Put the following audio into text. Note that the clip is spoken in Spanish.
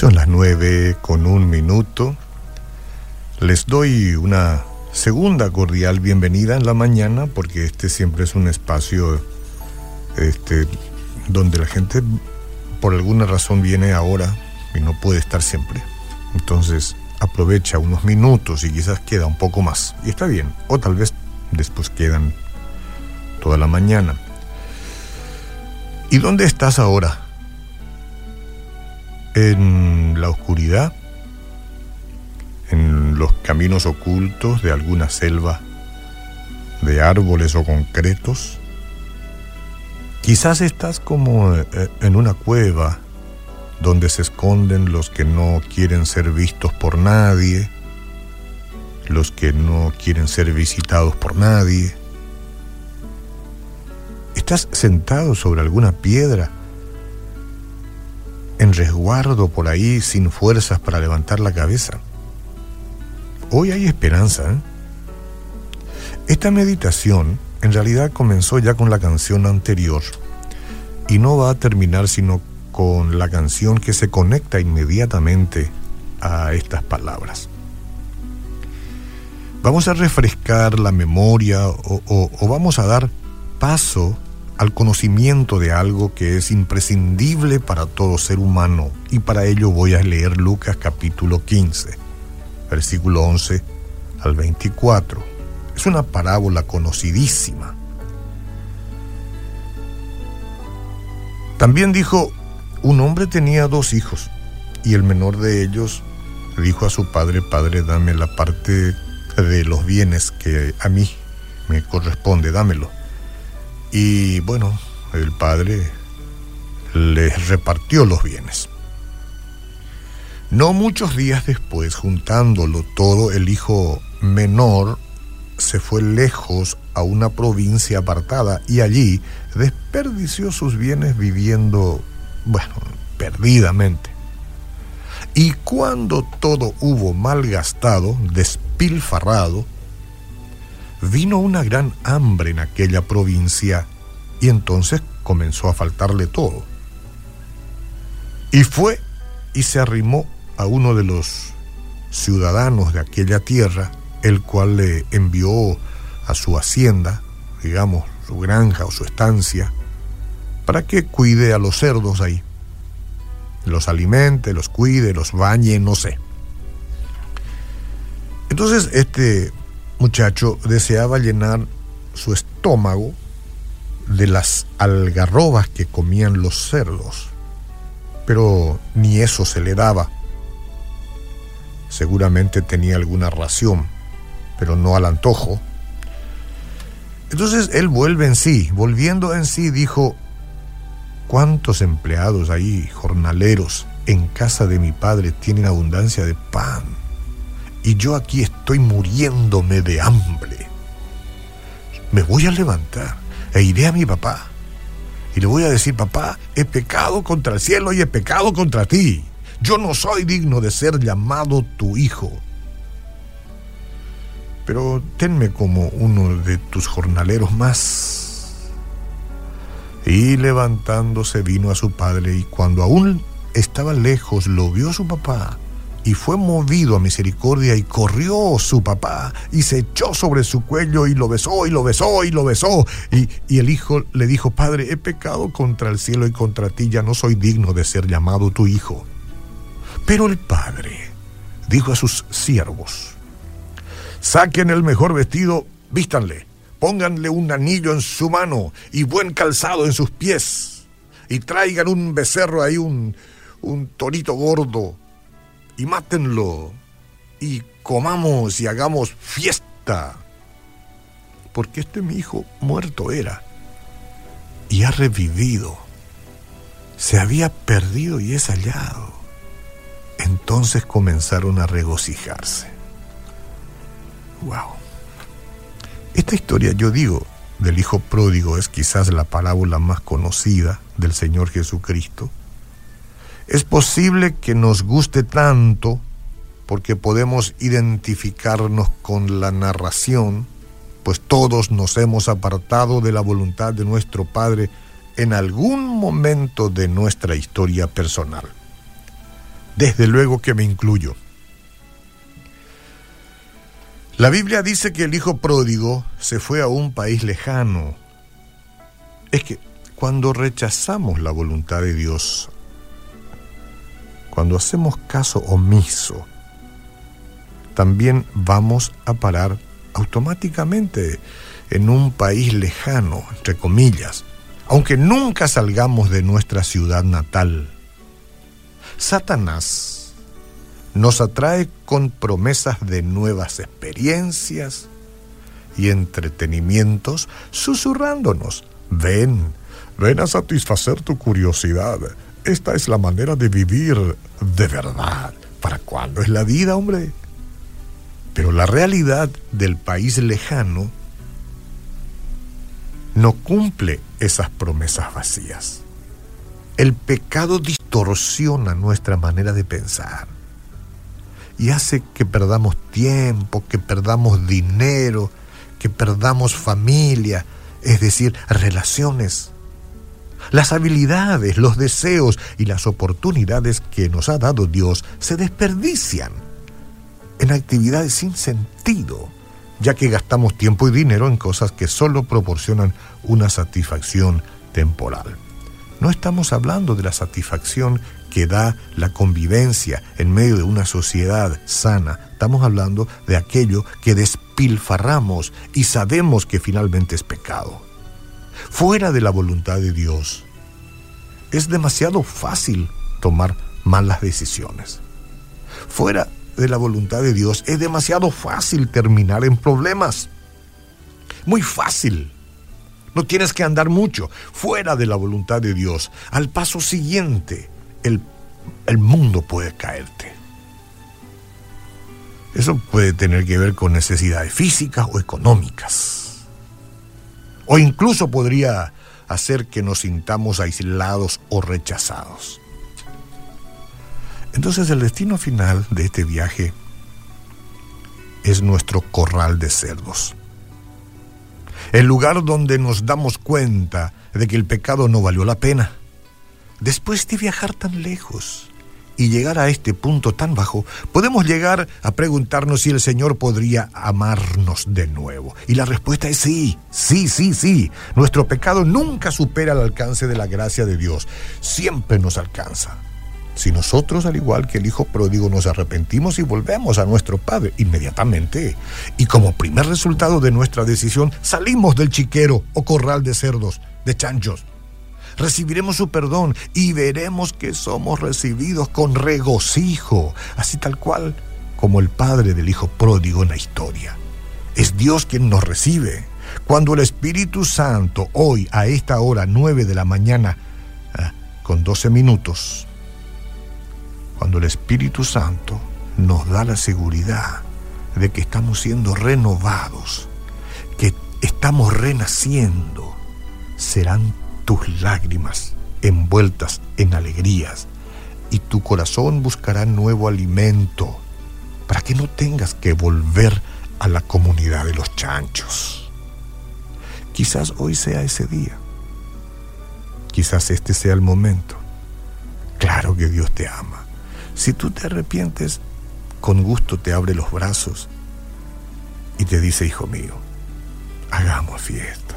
son las nueve con un minuto. Les doy una segunda cordial bienvenida en la mañana porque este siempre es un espacio este, donde la gente por alguna razón viene ahora y no puede estar siempre. Entonces aprovecha unos minutos y quizás queda un poco más. Y está bien. O tal vez después quedan toda la mañana. ¿Y dónde estás ahora? En la oscuridad, en los caminos ocultos de alguna selva de árboles o concretos. Quizás estás como eh, en una cueva donde se esconden los que no quieren ser vistos por nadie, los que no quieren ser visitados por nadie. Estás sentado sobre alguna piedra en resguardo por ahí sin fuerzas para levantar la cabeza. Hoy hay esperanza. ¿eh? Esta meditación en realidad comenzó ya con la canción anterior y no va a terminar sino con la canción que se conecta inmediatamente a estas palabras. Vamos a refrescar la memoria o, o vamos a dar paso al conocimiento de algo que es imprescindible para todo ser humano. Y para ello voy a leer Lucas capítulo 15, versículo 11 al 24. Es una parábola conocidísima. También dijo, un hombre tenía dos hijos, y el menor de ellos dijo a su padre, Padre, dame la parte de los bienes que a mí me corresponde, dámelo. Y bueno, el padre les repartió los bienes. No muchos días después, juntándolo todo, el hijo menor se fue lejos a una provincia apartada y allí desperdició sus bienes viviendo, bueno, perdidamente. Y cuando todo hubo malgastado, despilfarrado, vino una gran hambre en aquella provincia y entonces comenzó a faltarle todo. Y fue y se arrimó a uno de los ciudadanos de aquella tierra, el cual le envió a su hacienda, digamos, su granja o su estancia, para que cuide a los cerdos ahí. Los alimente, los cuide, los bañe, no sé. Entonces este muchacho deseaba llenar su estómago de las algarrobas que comían los cerdos, pero ni eso se le daba. Seguramente tenía alguna ración, pero no al antojo. Entonces él vuelve en sí, volviendo en sí, dijo, ¿cuántos empleados ahí, jornaleros, en casa de mi padre tienen abundancia de pan? Y yo aquí estoy muriéndome de hambre. Me voy a levantar e iré a mi papá y le voy a decir, papá, he pecado contra el cielo y he pecado contra ti. Yo no soy digno de ser llamado tu hijo. Pero tenme como uno de tus jornaleros más. Y levantándose vino a su padre y cuando aún estaba lejos lo vio su papá y fue movido a misericordia y corrió su papá y se echó sobre su cuello y lo besó y lo besó y lo besó. Y, y, el hijo le dijo, Padre, he pecado contra el cielo y contra ti, ya no soy digno de ser llamado tu hijo. Pero el padre dijo a sus siervos, saquen el mejor vestido, vístanle, pónganle un anillo en su mano y buen calzado en sus pies, y traigan un becerro ahí, un, un torito gordo y mátenlo y comamos y hagamos fiesta. Porque este mi hijo muerto era y ha revivido. Se había perdido y es hallado. Entonces comenzaron a regocijarse. Wow. Esta historia, yo digo, del hijo pródigo es quizás la parábola más conocida del Señor Jesucristo es posible que nos guste tanto porque podemos identificarnos con la narración, pues todos nos hemos apartado de la voluntad de nuestro Padre en algún momento de nuestra historia personal. Desde luego que me incluyo. La Biblia dice que el hijo pródigo se fue a un país lejano. Es que cuando rechazamos la voluntad de Dios, cuando hacemos caso omiso, también vamos a parar automáticamente en un país lejano, entre comillas, aunque nunca salgamos de nuestra ciudad natal. Satanás nos atrae con promesas de nuevas experiencias y entretenimientos, susurrándonos, ven, ven a satisfacer tu curiosidad. Esta es la manera de vivir de verdad. ¿Para cuándo es la vida, hombre? Pero la realidad del país lejano no cumple esas promesas vacías. El pecado distorsiona nuestra manera de pensar y hace que perdamos tiempo, que perdamos dinero, que perdamos familia, es decir, relaciones. Las habilidades, los deseos y las oportunidades que nos ha dado Dios se desperdician en actividades sin sentido, ya que gastamos tiempo y dinero en cosas que solo proporcionan una satisfacción temporal. No estamos hablando de la satisfacción que da la convivencia en medio de una sociedad sana. Estamos hablando de aquello que despilfarramos y sabemos que finalmente es pecado. Fuera de la voluntad de Dios, es demasiado fácil tomar malas decisiones. Fuera de la voluntad de Dios, es demasiado fácil terminar en problemas. Muy fácil. No tienes que andar mucho fuera de la voluntad de Dios. Al paso siguiente, el, mundo puede caerte. Eso puede tener que ver con necesidades físicas o económicas. O incluso podría hacer que nos sintamos aislados o rechazados. Entonces el destino final de este viaje es nuestro corral de cerdos. El lugar donde nos damos cuenta de que el pecado no valió la pena Después de viajar tan lejos y llegar a este punto tan bajo, podemos llegar a preguntarnos si el Señor podría amarnos de nuevo. Y la respuesta es sí, sí, sí, sí. Nuestro pecado nunca supera el alcance de la gracia de Dios. Siempre nos alcanza. Si nosotros, al igual que el Hijo pródigo, nos arrepentimos y volvemos a nuestro Padre inmediatamente, y como primer resultado de nuestra decisión, salimos del chiquero o corral de cerdos, de chanchos, recibiremos su perdón y veremos que somos recibidos con regocijo, así tal cual como el padre del hijo pródigo en la historia. Es Dios quien nos recibe. Cuando el Espíritu Santo, hoy a esta hora, 9 de la mañana, ah, con 12 minutos, cuando el Espíritu Santo nos da la seguridad de que estamos siendo renovados, que estamos renaciendo, serán tus lágrimas envueltas en alegrías, y tu corazón buscará nuevo alimento para que no tengas que volver a la comunidad de los chanchos. Quizás hoy sea ese día. Quizás este sea el momento. Claro que Dios te ama. Si tú te arrepientes, con gusto te abre los brazos y te dice, hijo mío, hagamos fiesta.